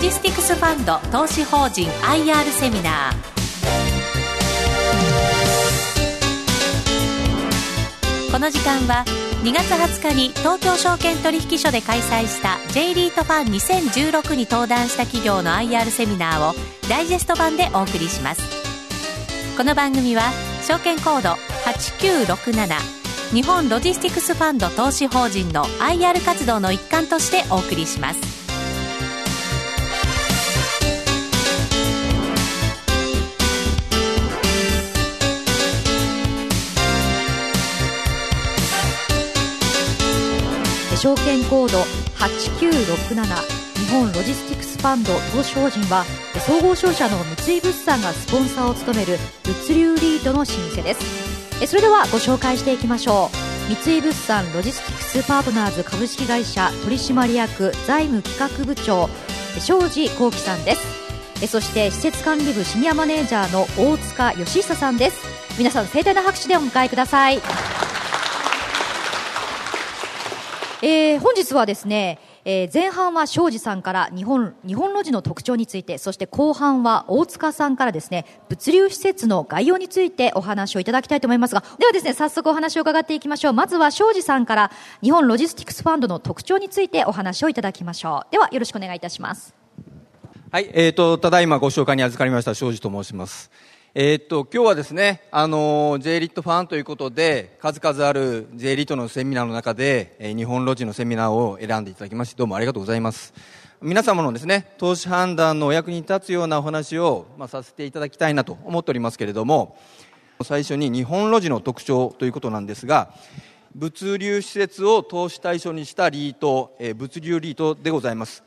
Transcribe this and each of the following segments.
ジスティクスファンド投資法人 IR セミナー。この時間は2月20日に東京証券取引所で開催した J リートファン2016に登壇した企業の IR セミナーをダイジェスト版でお送りします。この番組は証券コード8967日本ロジスティクスファンド投資法人の IR 活動の一環としてお送りします。証券コード8967日本ロジスティクスファンド投資法人は総合商社の三井物産がスポンサーを務める物流リートの老舗です。それではご紹介していきましょう。三井物産ロジスティクスパートナーズ株式会社取締役財務企画部長庄司幸喜さんです。そして施設管理部シニアマネージャーの大塚義久さんです。皆さん盛大な拍手でお迎えください。えー、本日はですね、えー、前半は庄司さんから日本日本路地の特徴についてそして後半は大塚さんからですね物流施設の概要についてお話をいただきたいと思いますがではですね早速お話を伺っていきましょう。まずは庄司さんから日本ロジスティクスファンドの特徴についてお話をいただきましょう。ではよろしくお願いいたします。はい、えーと、ただいまご紹介に預かりました庄司と申します。えー、っと、今日はですね、あの、J リットファンということで、数々ある J リットのセミナーの中で、えー、日本ロジのセミナーを選んでいただきまして、どうもありがとうございます。皆様のですね、投資判断のお役に立つようなお話を、まあ、させていただきたいなと思っておりますけれども、最初に日本ロジの特徴ということなんですが、物流施設を投資対象にしたリート、えー、物流リートでございます。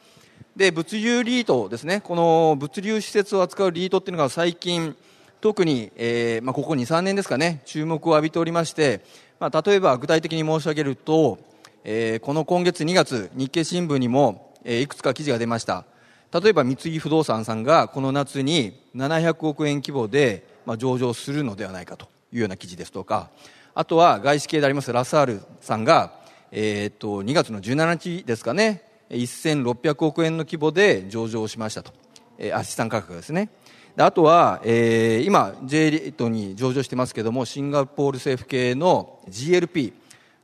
で、物流リートですね、この物流施設を扱うリートっていうのが最近、特に、えーまあ、ここ2、3年ですかね、注目を浴びておりまして、まあ、例えば具体的に申し上げると、えー、この今月2月、日経新聞にも、えー、いくつか記事が出ました。例えば三井不動産さんがこの夏に700億円規模で、まあ、上場するのではないかというような記事ですとか、あとは外資系でありますラサールさんが、えー、っと2月の17日ですかね、1600億円の規模で上場しましたと。えー、資産価格ですね。あとは、えー、今 J リートに上場してますけどもシンガポール政府系の GLP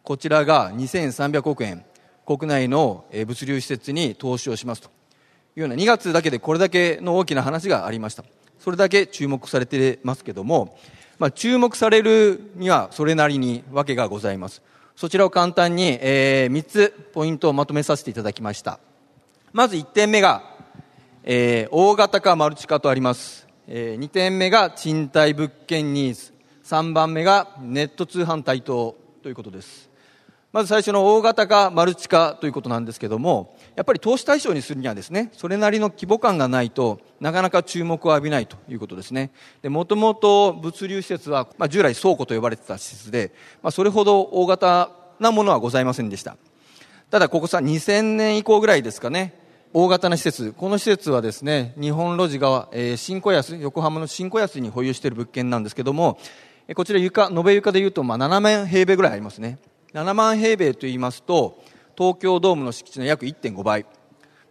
こちらが2300億円。国内の物流施設に投資をしますと。いうような2月だけでこれだけの大きな話がありました。それだけ注目されてますけども、まあ、注目されるにはそれなりに訳がございます。そちらを簡単に、えー、3つポイントをまとめさせていただきました。まず1点目がえー、大型化マルチ化とあります、えー、2点目が賃貸物件ニーズ。3番目がネット通販台頭ということです。まず最初の大型化マルチ化ということなんですけどもやっぱり投資対象にするにはですねそれなりの規模感がないとなかなか注目を浴びないということですね。もともと物流施設は、まあ、従来倉庫と呼ばれてた施設で、まあ、それほど大型なものはございませんでした。ただここさ2000年以降ぐらいですかね大型な施設、この施設はですね、日本路地が、えー、新小安、横浜の新小安に保有している物件なんですけども、こちら床、延べ床でいうと、まあ、7万平米ぐらいありますね。7万平米と言いますと、東京ドームの敷地の約1.5倍。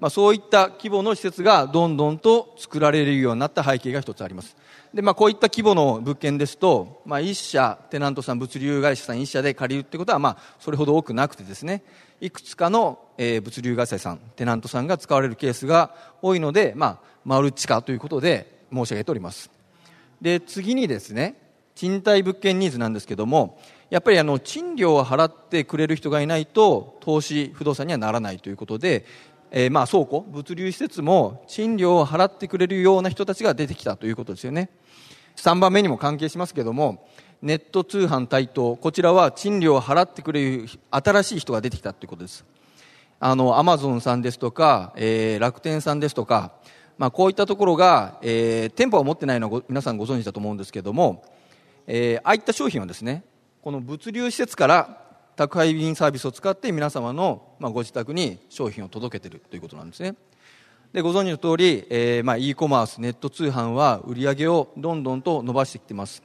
まあ、そういった規模の施設がどんどんと作られるようになった背景が一つあります。で、まあ、こういった規模の物件ですと、まあ、一社、テナントさん、物流会社さん一社で借りるってことは、まあ、それほど多くなくてですね、いくつかの、えー、物流会社さん、テナントさんが使われるケースが多いので、まあ、マルチ化ということで申し上げております。で、次にですね、賃貸物件ニーズなんですけども、やっぱりあの、賃料を払ってくれる人がいないと、投資不動産にはならないということで、えー、まあ倉庫、物流施設も賃料を払ってくれるような人たちが出てきたということですよね。3番目にも関係しますけども、ネット通販台頭、こちらは賃料を払ってくれる新しい人が出てきたということです。あの、アマゾンさんですとか、えー、楽天さんですとか、まあ、こういったところが、えー、店舗を持ってないのは皆さんご存知だと思うんですけども、えー、ああいった商品はですね、この物流施設から宅配便サービスを使って皆様の、まあ、ご自宅に商品を届けているということなんですね。でご存知の通り、えーまあ、e コマース、ネット通販は売り上げをどんどんと伸ばしてきています。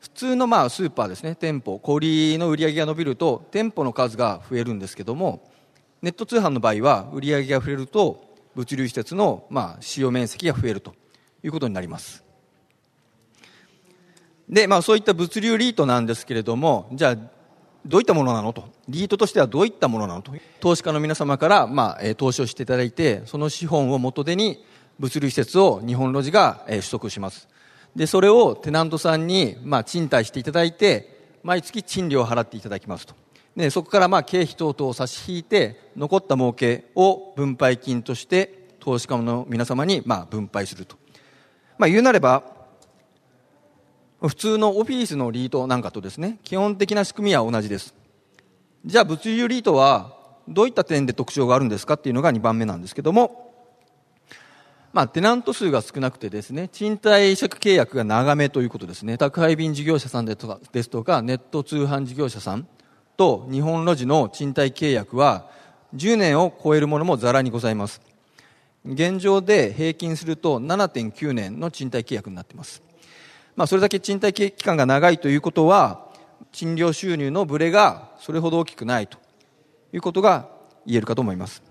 普通のまあスーパーですね、店舗、小売の売り上げが伸びると、店舗の数が増えるんですけども、ネット通販の場合は、売り上げが増えると、物流施設の、まあ、使用面積が増えるということになります。で、まあ、そういった物流リートなんですけれどもじゃあどういったものなのと？リートとしてはどういったものなのと？投資家の皆様から、まあ、投資をしていただいてその資本を元手に物流施設を日本ロジが取得します。でそれをテナントさんに、まあ、賃貸していただいて毎月賃料を払っていただきますと。でそこからまあ経費等々を差し引いて残った儲けを分配金として投資家の皆様にまあ分配すると、まあ、言うなれば普通のオフィスのリートなんかとですね基本的な仕組みは同じです。じゃあ物流リートはどういった点で特徴があるんですか？っていうのが2番目なんですけどもまあ、テナント数が少なくてですね、賃貸借契約が長めということですね。宅配便事業者さんですとか、ネット通販事業者さん。と日本路地の賃貸契約は10年を超えるものもざらにございます。現状で平均すると7.9年の賃貸契約になっています。まあ、それだけ賃貸期間が長いということは、賃料収入のブレがそれほど大きくないということが言えるかと思います。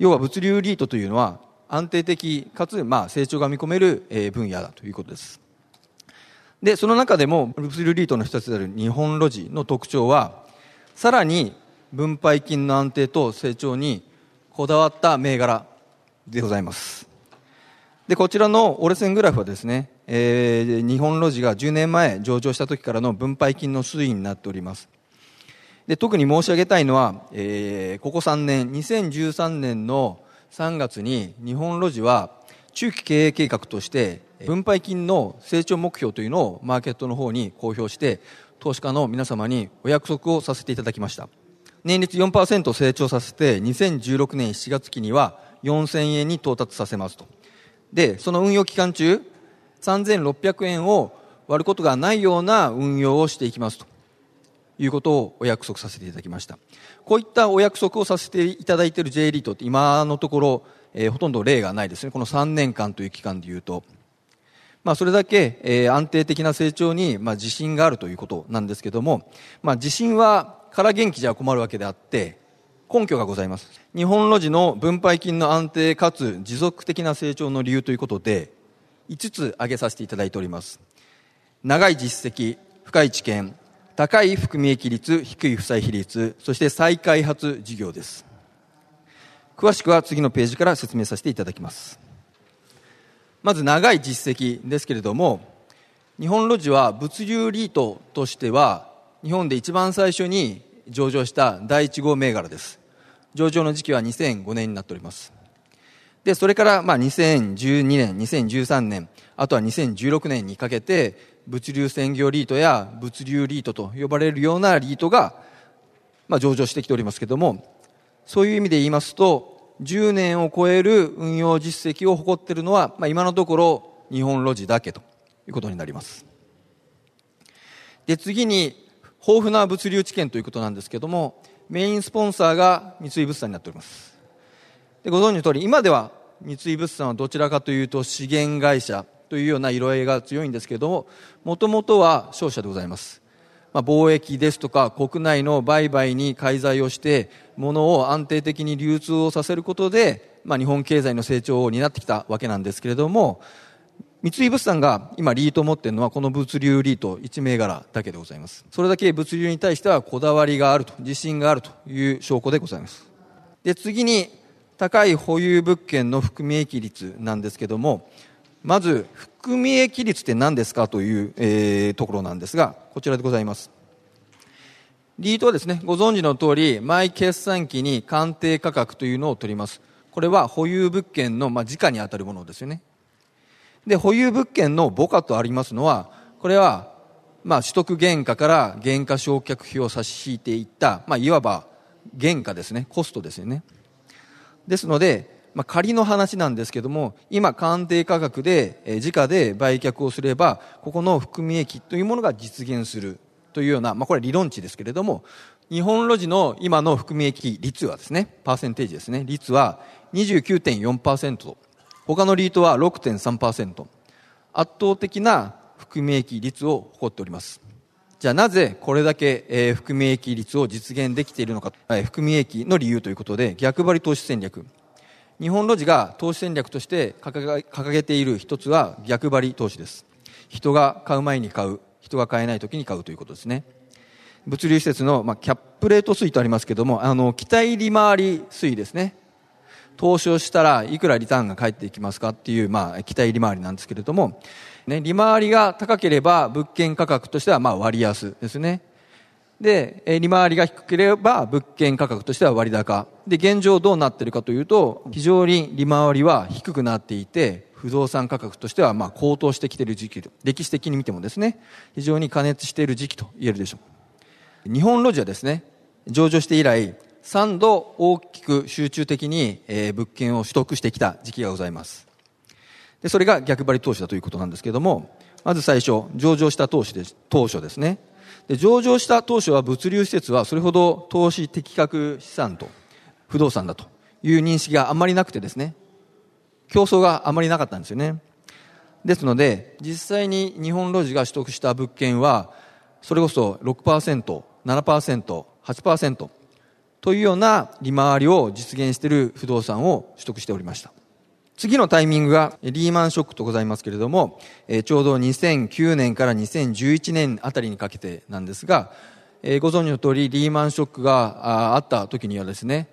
要は物流リートというのは安定的かつ、まあ、成長が見込める、分野だということですでその中でも物流リートの一つである日本路地の特徴はさらに分配金の安定と成長にこだわった銘柄でございます。でこちらの折れ線グラフはですね、えー、日本路地が10年前上場した時からの分配金の推移になっております。で特に申し上げたいのは、えー、ここ3年2013年の3月に日本路地は中期経営計画として分配金の成長目標というのをマーケットの方に公表して投資家の皆様にお約束をさせていただきました。年率4%成長させて2016年7月期には4000円に到達させますと。でその運用期間中3600円を割ることがないような運用をしていきますと。いうことをお約束させていただきました。こういったお約束をさせていただいている J リートって今のところ、えー、ほとんど例がないですね。この3年間という期間でいうと、まあ、それだけ、えー、安定的な成長に、まあ、自信があるということなんですけども、まあ、自信はから元気じゃ困るわけであって根拠がございます日本路地の分配金の安定かつ持続的な成長の理由ということで5つ挙げさせていただいております長い実績深い知見高い含み益率、低い負債比率、そして再開発事業です。詳しくは次のページから説明させていただきます。まず長い実績ですけれども、日本路地は物流リートとしては、日本で一番最初に上場した第1号銘柄です。上場の時期は2005年になっております。で、それからまあ2012年、2013年、あとは2016年にかけて、物流専業リートや物流リートと呼ばれるようなリートが、まあ、上場してきておりますけれども、そういう意味で言いますと、10年を超える運用実績を誇っているのは、まあ、今のところ日本路地だけということになります。で、次に、豊富な物流知見ということなんですけども、メインスポンサーが三井物産になっております。で、ご存知の通り、今では三井物産はどちらかというと資源会社というような色合いが強いんですけども、もともとは商社でございます。まあ、貿易ですとか国内の売買に介在をして、物を安定的に流通をさせることで、まあ、日本経済の成長を担ってきたわけなんですけれども、三井物産が今リートを持っているのはこの物流リート1銘柄だけでございます。それだけ物流に対してはこだわりがあると、自信があるという証拠でございます。で、次に高い保有物件の含み益率なんですけども、まず、含み益率って何ですかという、えー、ところなんですが、こちらでございます。リートはですね、ご存知の通り、毎決算期に鑑定価格というのを取ります。これは保有物件の、まあ、時価に当たるものですよね。で、保有物件の母価とありますのは、これは、まあ、取得原価から原価償却費を差し引いていった、まあ、いわば原価ですね、コストですよね。ですので、まあ、仮の話なんですけども、今、鑑定価格で、えー、時価で売却をすれば、ここの含み益というものが実現するというような、まあ、これは理論値ですけれども、日本路地の今の含み益率はですね、パーセンテージですね、率は29.4%、他のリートは6.3%、圧倒的な含み益率を誇っております。じゃあなぜこれだけ、えー、含み益率を実現できているのか、えー、含み益の理由ということで、逆張り投資戦略。日本ロジが投資戦略として掲げている一つは逆張り投資です。人が買う前に買う人が買えない時に買うということですね。物流施設の、まあ、キャップレート推とありますけどもあの期待利回り推ですね。投資をしたらいくらリターンが返っていきますかっていう、まあ、期待利回りなんですけれども、ね、利回りが高ければ物件価格としてはまあ割安ですね。で、利回りが低ければ物件価格としては割高。で、現状どうなっているかというと、非常に利回りは低くなっていて、不動産価格としてはまあ高騰してきている時期歴史的に見てもですね、非常に過熱している時期と言えるでしょう。日本ロジはですね、上場して以来、3度大きく集中的に、物件を取得してきた時期がございます。で、それが逆張り投資だということなんですけれども、まず最初、上場した投資で当初ですね、で上場した当初は物流施設はそれほど投資適格資産と不動産だという認識があんまりなくてですね。競争があまりなかったんですよね。ですので実際に日本ロジが取得した物件はそれこそ 6%7%8% というような利回りを実現している不動産を取得しておりました。次のタイミングがリーマンショックとございますけれども、えちょうど2009年から2011年あたりにかけてなんですが、えご存知の通りリーマンショックがあった時にはですね、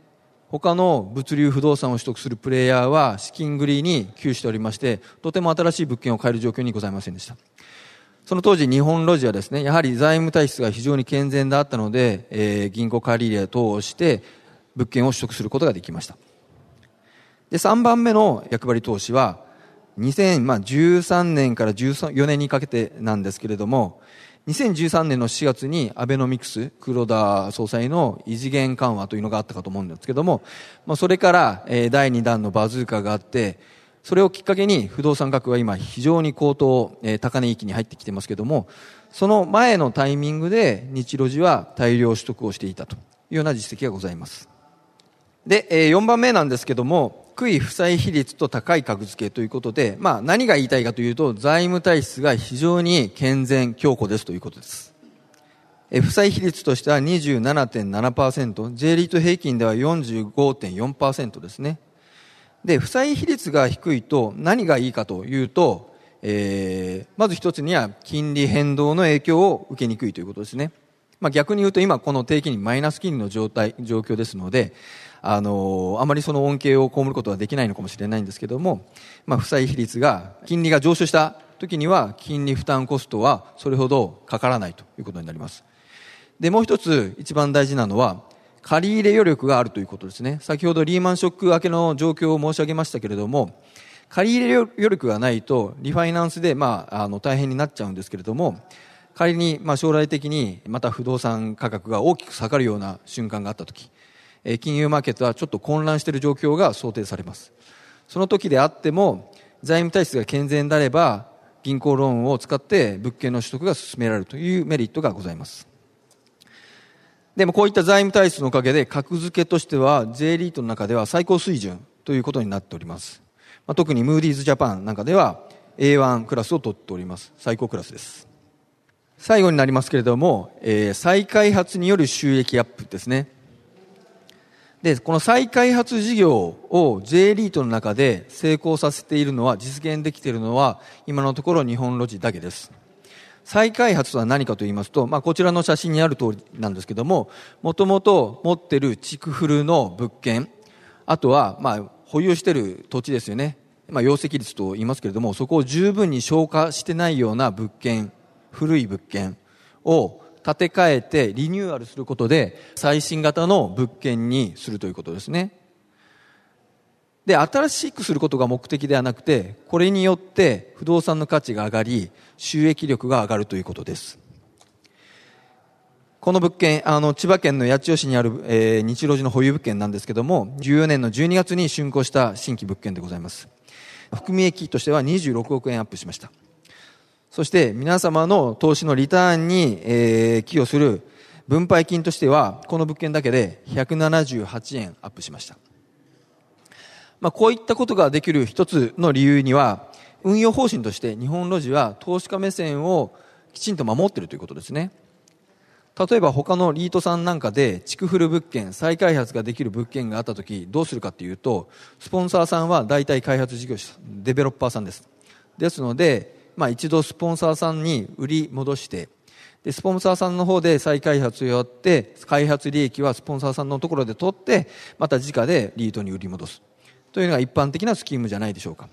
他の物流不動産を取得するプレイヤーは資金繰りに窮しておりまして、とても新しい物件を買える状況にございませんでした。その当時日本ロジはですね、やはり財務体質が非常に健全であったので、えー、銀行借り入れ等をして物件を取得することができました。で、3番目の役割投資は、2013年から14年にかけてなんですけれども、2013年の4月にアベノミクス、黒田総裁の異次元緩和というのがあったかと思うんですけども、まあ、それから、え第2弾のバズーカがあって、それをきっかけに不動産価格は今非常に高騰、え、高値域に入ってきてますけども、その前のタイミングで日露寺は大量取得をしていたというような実績がございます。で、え、4番目なんですけども、低い負債比率と高い格付けということで、まあ何が言いたいかというと、財務体質が非常に健全強固ですということです。負債比率としては27.7%、J リート平均では45.4%ですね。で、負債比率が低いと何がいいかというと、えー、まず一つには金利変動の影響を受けにくいということですね。まあ逆に言うと今この低金利マイナス金利の状態、状況ですので、あのあまりその恩恵を被ることはできないのかもしれないんですけども、まあ、負債比率が金利が上昇した時には金利負担コストはそれほどかからないということになります。でもう一つ一番大事なのは借り入れ余力があるということですね。先ほどリーマンショック明けの状況を申し上げましたけれども借り入れ余力がないとリファイナンスで、まあ、あの大変になっちゃうんですけれども仮に、まあ、将来的にまた不動産価格が大きく下がるような瞬間があった時金融マーケットはちょっと混乱している状況が想定されます。その時であっても、財務体質が健全であれば、銀行ローンを使って物件の取得が進められるというメリットがございます。でもこういった財務体質のおかげで、格付けとしては J リートの中では最高水準ということになっております。まあ、特にムーディーズジャパンなんかでは A1 クラスを取っております。最高クラスです。最後になりますけれども、えー、再開発による収益アップですね。で、この再開発事業を J リートの中で成功させているのは、実現できているのは、今のところ日本ロジだけです。再開発とは何かと言いますと、まあ、こちらの写真にある通りなんですけども、もともと持っている地区フルの物件、あとは、まあ、保有している土地ですよね。まあ、容積率と言いますけれども、そこを十分に消化してないような物件、古い物件を建て替えてリニューアルすることで最新型の物件にするということですね。で、新しくすることが目的ではなくて、これによって不動産の価値が上がり、収益力が上がるということです。この物件、あの、千葉県の八千代市にある、えー、日露寺の保有物件なんですけども、14年の12月に竣工した新規物件でございます。含み益としては26億円アップしました。そして皆様の投資のリターンに、えー、寄与する分配金としては、この物件だけで178円アップしました。まあ、こういったことができる一つの理由には、運用方針として日本ロジは投資家目線をきちんと守っているということですね。例えば他のリートさんなんかで地区フル物件再開発ができる物件があった時どうするかというとスポンサーさんは大体開発事業者デベロッパーさんですですので、まあ、一度スポンサーさんに売り戻してでスポンサーさんの方で再開発をやって開発利益はスポンサーさんのところで取ってまた自家でリートに売り戻す。というのが一般的なスキームじゃないでしょうか。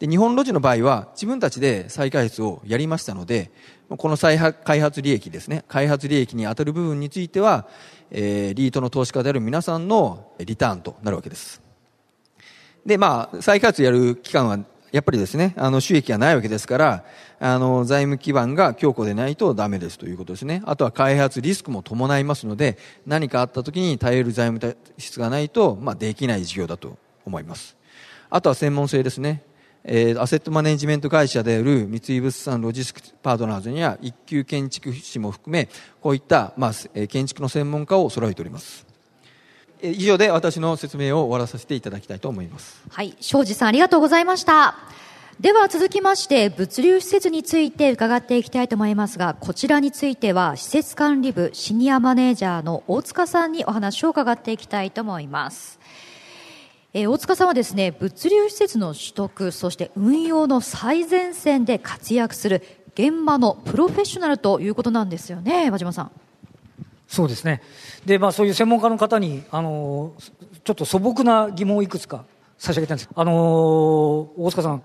で日本ロジの場合は自分たちで再開発をやりましたのでこの再開発利益ですね。開発利益に当たる部分については、えー、リートの投資家である皆さんのリターンとなるわけです。でまあ再開発やる期間はやっぱりですね、あの収益がないわけですから、あの財務基盤が強固でないとダメですということですね。あとは開発リスクも伴いますので、何かあった時に耐える財務体質がないと、まあ、できない事業だと思います。あとは専門性ですね。えー、アセットマネジメント会社である三井物産ロジスクパートナーズには一級建築士も含めこういった、まあ、建築の専門家を揃えております以上で私の説明を終わらさせていただきたいと思います。はい庄司さんありがとうございました。では続きまして物流施設について伺っていきたいと思いますがこちらについては施設管理部シニアマネージャーの大塚さんにお話を伺っていきたいと思います。えー、大塚さんはですね物流施設の取得そして運用の最前線で活躍する現場のプロフェッショナルということなんですよね和島さん。そうですね。で、まあ、そういう専門家の方にあのちょっと素朴な疑問をいくつか差し上げたんです。あの大塚さん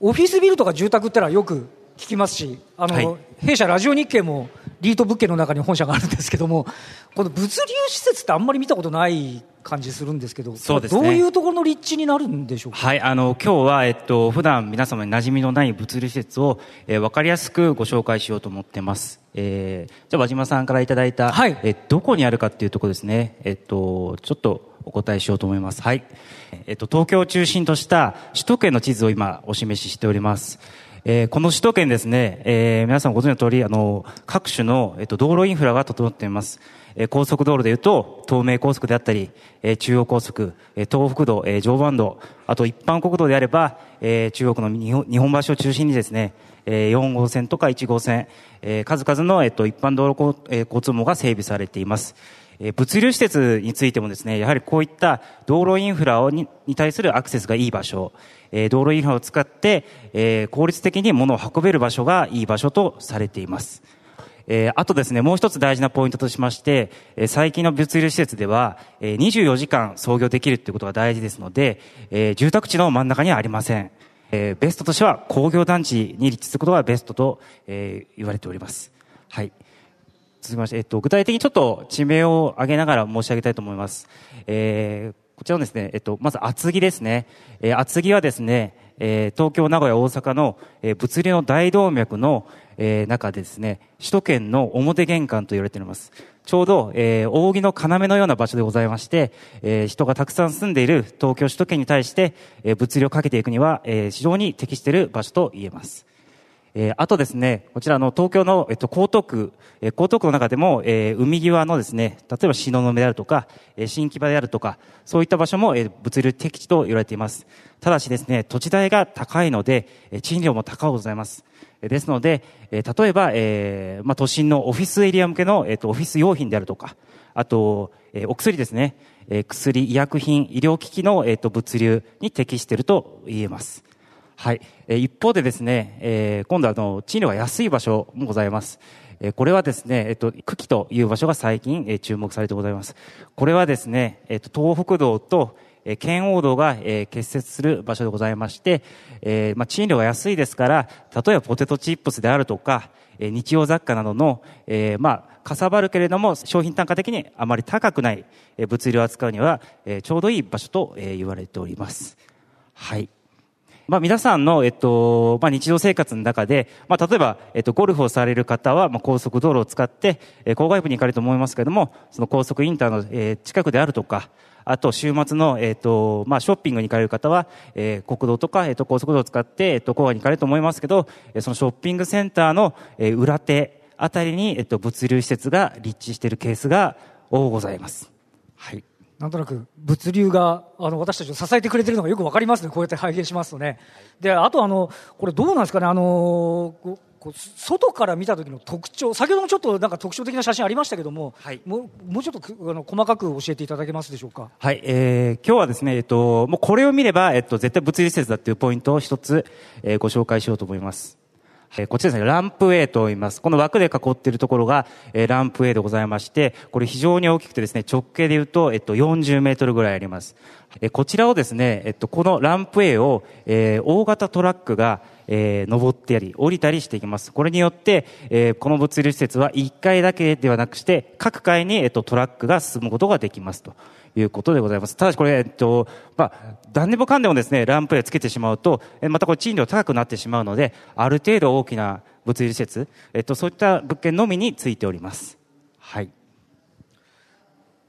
オフィスビルとか住宅ってのはよく聞きますしあの、はい、弊社ラジオ日経もリート物件の中に本社があるんですけどもこの物流施設ってあんまり見たことない感じするんですけど、そうですね、どういうところの立地になるんでしょうか？はい、あの今日はえっと普段皆様に馴染みのない物流施設を、えー、分かりやすくご紹介しようと思ってます。えー、じゃあ和島さんからいただいた、はい、えどこにあるかっていうところですね。えっとちょっとお答えしようと思います。はい。えっと東京を中心とした首都圏の地図を今お示ししております。えー、この首都圏ですね、えー、皆さんご存知の通り、あの、各種の、えっと、道路インフラが整っています。え、高速道路でいうと、東名高速であったり、え、中央高速、え、東北道、え、常磐道、あと一般国道であれば、え、中国の日本橋を中心にですね、え、4号線とか1号線、え、数々の、えっと、一般道路、え、交通網が整備されています。え物流施設についてもですね、やはりこういった道路インフラをにに対するアクセスがいい場所、え道路インフラを使って、え効率的に物を運べる場所がいい場所とされています。えー、あとですね、もう一つ大事なポイントとしまして、えー、最近の物流施設では、えー、24時間操業できるっていうことが大事ですので、えー、住宅地の真ん中にはありません。えー、ベストとしては工業団地に立地することがベストと、えー、言われております。はい。続きまして、えっと、具体的にちょっと地名を挙げながら申し上げたいと思います。えー、こちらのですね、えっと、まず厚木ですね。えー、厚木はですね、えー、東京、名古屋、大阪の、えー、物流の大動脈の、えー、中でですね、首都圏の表玄関と言われております。ちょうど、えー、扇の要のような場所でございまして、えー、人がたくさん住んでいる東京首都圏に対して、えー、物流をかけていくには、えー、非常に適している場所と言えます。えー、あとですね、こちらの東京の、えっと、江東区、えー、江東区の中でも、えー、海際のですね、例えば東雲であるとか、えー、新木場であるとか、そういった場所も、えー、物流適地と言われています。ただしですね、土地代が高いので、えー、賃料も高くございます。ですので、えー、例えば、えー、まあ、都心のオフィスエリア向けの、えっ、と、オフィス用品であるとか、あと、えー、お薬ですね、えー、薬、医薬品、医療機器の、えっ、と、物流に適していると言えます。はい。え一方でですね、えー、今度はあの、賃料が安い場所もございます。えこれはですね、えっと、久喜という場所が最近、え注目されてございます。これはですね、えっと、東北道と、え県央道が、え結節する場所でございまして、えー、まあ、賃料が安いですから、例えばポテトチップスであるとか、え日用雑貨などの、えー、まあ、かさばるけれども、商品単価的にあまり高くない、え物流を扱うには、えちょうどいい場所と、え言われております。はい。まあ、皆さんの、えっと、まあ、日常生活の中で、まあ、例えば、えっと、ゴルフをされる方は、まあ、高速道路を使って、えー、郊外部に行かれると思いますけれども、その高速インターの、えー、近くであるとか、あと、週末の、えっ、と、まあ、ショッピングに行かれる方は、えー、国道とか、えっ、と、高速道路を使って、えっ、と、郊外に行かれると思いますけど、えー、そのショッピングセンターの、えー、裏手あたりに、えっ、と、物流施設が立地しているケースが多ございます。はい。なんとなく物流があの私たちを支えてくれてるのがよくわかりますね、こうやって拝見しますとね。で、あとあの、これどうなんですかね、あの、外から見た時の特徴。先ほどもちょっとなんか特徴的な写真ありましたけども、はい、もうもうちょっとあの細かく教えていただけますでしょうか？はい、えー、今日はですね、えっと、もうこれを見れば、えっと、絶対物理施設だっていうポイントを一つ、えー、ご紹介しようと思いますえこっちですね、ランプウェイと言います。この枠で囲っているところが、えランプウェイでございまして、これ非常に大きくてですね、直径で言うと、えっと、40メートルぐらいあります。えこちらをですね、えっと、このランプウェイを、えー、大型トラックが、えー、登ってやり、降りたりしていきます。これによって、えー、この物流施設は1階だけではなくして、各階に、えっと、トラックが進むことができますということでございます。ただしこれ、えっと、まあ、何でもかんでもですね、ランプへつけてしまうと、えまたこれ賃料高くなってしまうので、ある程度大きな物流施設、えっと、そういった物件のみについております。はい。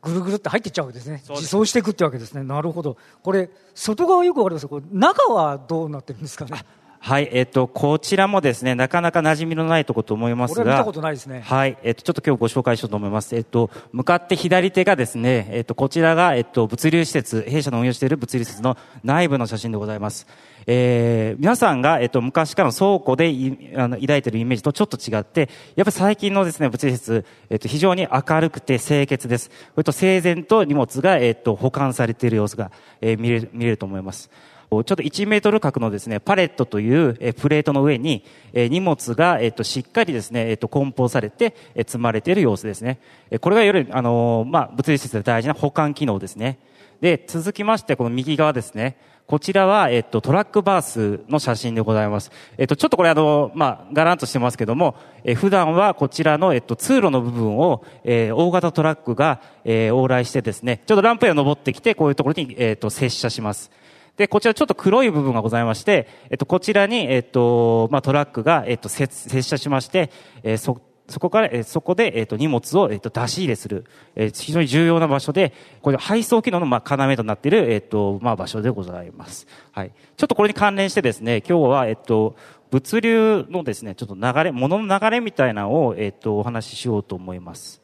ぐるぐるって入っていっちゃうわけですね。自走していくってわけですね。なるほど。これ、外側よくわかります？これ中はどうなってるんですかね？はい、えっと、こちらもですね、なかなか馴染みのないところと思いますが、見たことないですね。はい、えっと、ちょっと今日ご紹介しようと思います。えっと、向かって左手がですね、えっと、こちらが、えっと、物流施設、弊社の運用している物流施設の内部の写真でございます。えー、皆さんが、えっと、昔からの倉庫であの抱いているイメージとちょっと違って、やっぱり最近のですね、物流施設、えっと、非常に明るくて清潔です。それと整然と荷物が、えっと、保管されている様子が、えー、見れる、見れると思います。ちょっと1メートル角のですね、パレットというプレートの上に、え荷物が、えっと、しっかりですね、えっと、梱包されて、え積まれている様子ですね。これがいわゆる、あのまあ、物理施設で大事な保管機能ですね。で、続きまして、この右側ですね。こちらは、えっと、トラックバースの写真でございます。えっと、ちょっとこれあの、まあ、ガランとしてますけども、え普段はこちらの、えっと、通路の部分を、えー、大型トラックが、えー、往来してですね、ちょっとランプへ登ってきて、こういうところに、えっと、接車します。で、こちらちょっと黒い部分がございまして、えっと、こちらに、えっと、まあ、トラックが、えっと、接車しまして、えー、そ、そこから、えー、そこで、えっと、荷物を、えっと、出し入れする、えー、非常に重要な場所で、これ配送機能の、まあ、要となっている、えっと、まあ、場所でございます。はい。ちょっとこれに関連してですね、今日は、えっと、物流のですね、ちょっと流れ、物の流れみたいなのを、えっと、お話ししようと思います。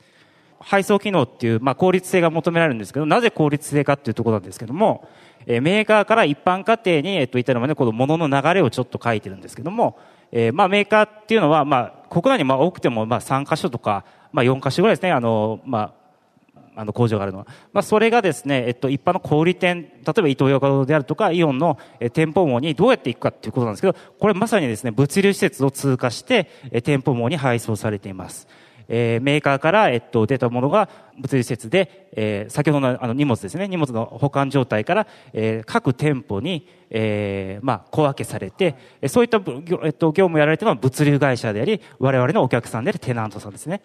配送機能っていう、まあ、効率性が求められるんですけど、なぜ効率性かっていうところなんですけども、え、メーカーから一般家庭に、えっと、至るまでこの物の流れをちょっと書いてるんですけども、え、まあ、メーカーっていうのは、まあ、国内にまあ多くても、まあ、3箇所とか、まあ、4箇所ぐらいですね、あの、まあ、あの工場があるのは。まあ、それがですね、えっと、一般の小売店、例えばイトーヨーカドーであるとか、イオンの、店舗網にどうやっていくかっていうことなんですけど、これまさにですね、物流施設を通過して、え店舗網に配送されています。えー、メーカーから、えっと、出たものが物流施設で、えー、先ほどのあの荷物ですね、荷物の保管状態から、えー、各店舗に、えー、まあ、小分けされて、そういった、えっと、業務をやられているのは物流会社であり、我々のお客さんであるテナントさんですね。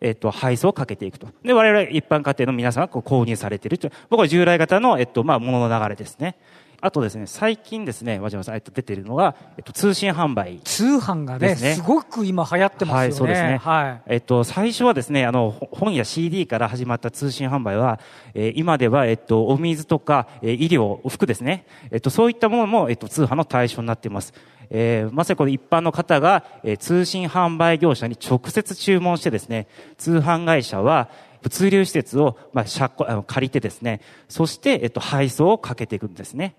えっと、配送をかけていくと。で、我々一般家庭の皆さんが購入されているという、僕は従来型の、えっと、まあ、ものの流れですね。あとですね、最近ですね、和島さん、えっと、出ているのが、えっと、通信販売、通販がね、すごく今流行ってますよね。はい、そうですね。はい。えっと、最初はですね、あの、本や CD から始まった通信販売は、えー、今では、えっと、お水とか、えー、医療、服ですね。えっと、そういったものも、えっと、通販の対象になっています。えー、まさにこの一般の方が、えー、通信販売業者に直接注文してですね、通販会社は、物流施設を、まあ、借借りてですね、そして、えっと、配送をかけていくんですね。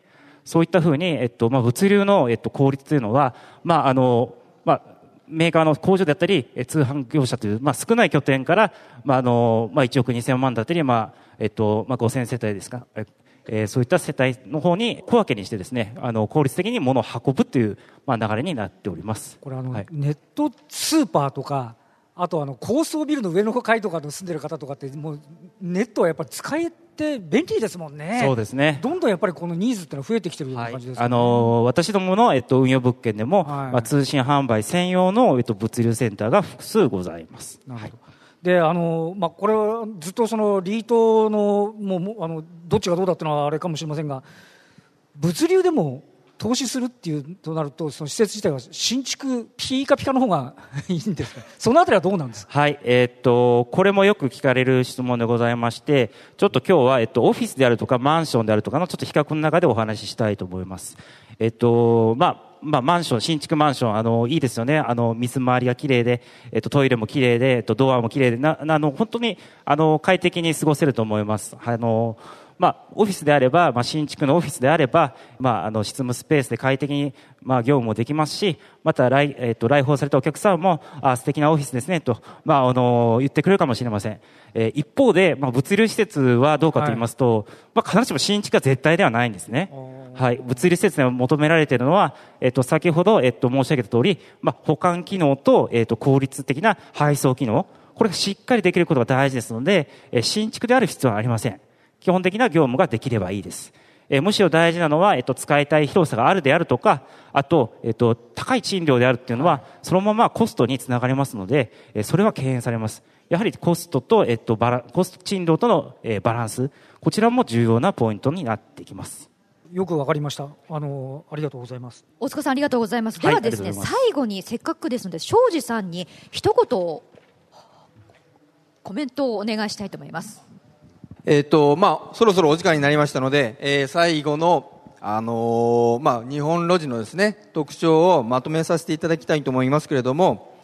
そういったふうに、えっと、まあ、物流の、えっと、効率というのは、まあ、あの、まあ、メーカーの工場であったり、通販業者という、まあ、少ない拠点から、まあ、あの、まあ、1億2000万だったり、まあ、えっと、まあ、5000世帯ですか。えー、そういった世帯の方に小分けにしてですね、あの、効率的に物を運ぶという、まあ、流れになっております。これあの、はい、ネットスーパーとか、あとあの高層ビルの上の階とかで住んでる方とかってもうネットはやっぱり使えて便利ですもんね。そうですね。どんどんやっぱりこのニーズってのは増えてきてるような感じです、ねはい、あのー、私どものえっと運用物件でも、はい、まあ通信販売専用のえっと物流センターが複数ございます。なるほど。であのまあ、これはずっとそのリートのもうあのどっちがどうだっていうのはあれかもしれませんが物流でも投資するっていうとなると、その施設自体は新築、ピーカピカの方がいいんですか、そのあたりはどうなんですか、はいえー、っとこれもよく聞かれる質問でございまして、ちょっと今日は、えっと、オフィスであるとか、マンションであるとかのちょっと比較の中でお話ししたいと思います。えっとまあまあ、マンション、新築マンション、あの、いいですよね。あの、水回りが綺麗で、えっと、トイレも綺麗で、えっと、ドアも綺麗で、な、あの、本当に、あの、快適に過ごせると思います。あの、まあ、オフィスであれば、まあ、新築のオフィスであれば、まあ、あの、執務スペースで快適に、まあ、業務もできますし、また来、えっ、ー、と、来訪されたお客さんも、あ、素敵なオフィスですね、と、まあ、あの、言ってくれるかもしれません。えー、一方で、まあ、物流施設はどうかと言いますと、はい、まあ、必ずしも新築が絶対ではないんですね。はい。物流施設で求められているのは、えっ、ー、と、先ほど、えっ、と、申し上げた通り、まあ、保管機能と、えっ、と、効率的な配送機能、これがしっかりできることが大事ですので、え新築である必要はありません。基本的な業務ができればいいです。えむしろ大事なのは、えっと、使いたい広さがあるであるとか、あと、えっと、高い賃料であるっていうのは、そのままコストにつながりますので、えそれは敬遠されます。やはりコストと、えっと、バラコスト、賃料との、えバランス、こちらも重要なポイントになってきます。よくわかりました。あのありがとうございます。大塚さんありがとうございます。ではですね、はい、最後にせっかくですので、庄司さんに一言コメントをお願いしたいと思います。えっ、ー、と、まあ、そろそろお時間になりましたので、えー、最後の、あのー、まあ、日本路地のですね、特徴をまとめさせていただきたいと思いますけれども、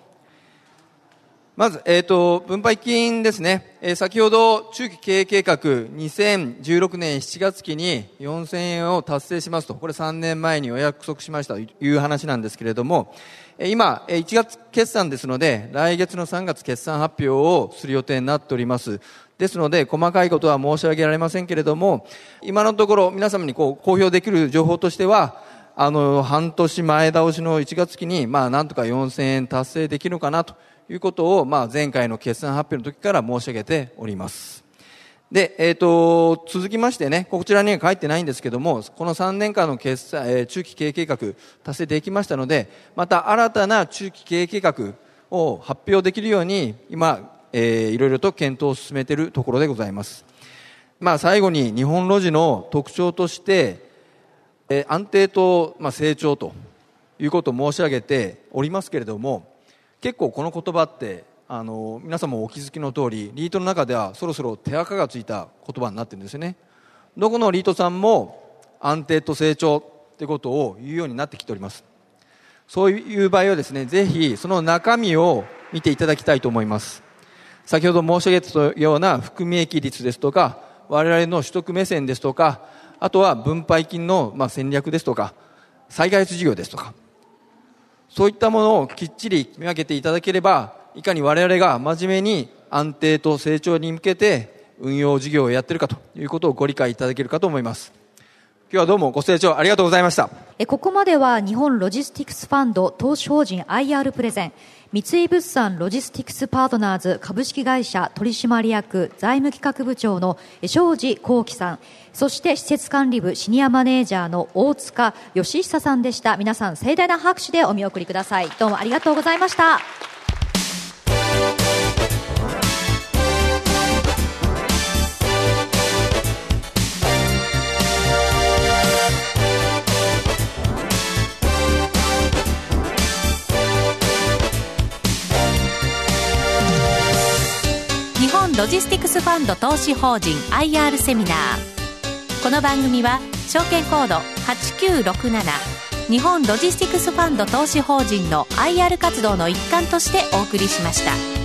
まず、えっ、ー、と、分配金ですね。えー、先ほど、中期経営計画2016年7月期に4000円を達成しますと、これ3年前にお約束しましたという話なんですけれども、今、1月決算ですので、来月の3月決算発表をする予定になっております。ですので、細かいことは申し上げられませんけれども、今のところ皆様にこう公表できる情報としては、あの、半年前倒しの1月期に、まあ、なんとか4000円達成できるかなということを、まあ、前回の決算発表の時から申し上げております。で、えっ、ー、と、続きましてね、こちらには書いてないんですけども、この3年間の決算、えー、中期経営計画達成できましたので、また新たな中期経営計画を発表できるように、今、えー、いろいろと検討を進めているところでございます。まあ、最後に日本路地の特徴として、えー、安定と、まあ、成長ということを申し上げておりますけれども、結構この言葉ってあの皆さんもお気づきの通りリートの中ではそろそろ手垢がついた言葉になってるんですよね。どこのリートさんも安定と成長ってことを言うようになってきております。そういう場合はですねぜひその中身を見ていただきたいと思います。先ほど申し上げたような含み益率ですとか我々の取得目線ですとかあとは分配金のま戦略ですとか災害事業ですとかそういったものをきっちり見分けていただければいかに我々が真面目に安定と成長に向けて運用事業をやっているかということをご理解いただけるかと思います。今日はどうもご清聴ありがとうございました。えここまでは日本ロジスティクスファンド投資法人 IR プレゼン。三井物産ロジスティクスパートナーズ株式会社取締役財務企画部長の庄司幸喜さん。そして施設管理部シニアマネージャーの大塚義久さんでした。皆さん盛大な拍手でお見送りください。どうもありがとうございました。ロジスティクスファンド投資法人 IR セミナーこの番組は証券コード8967日本ロジスティクスファンド投資法人の IR 活動の一環としてお送りしました。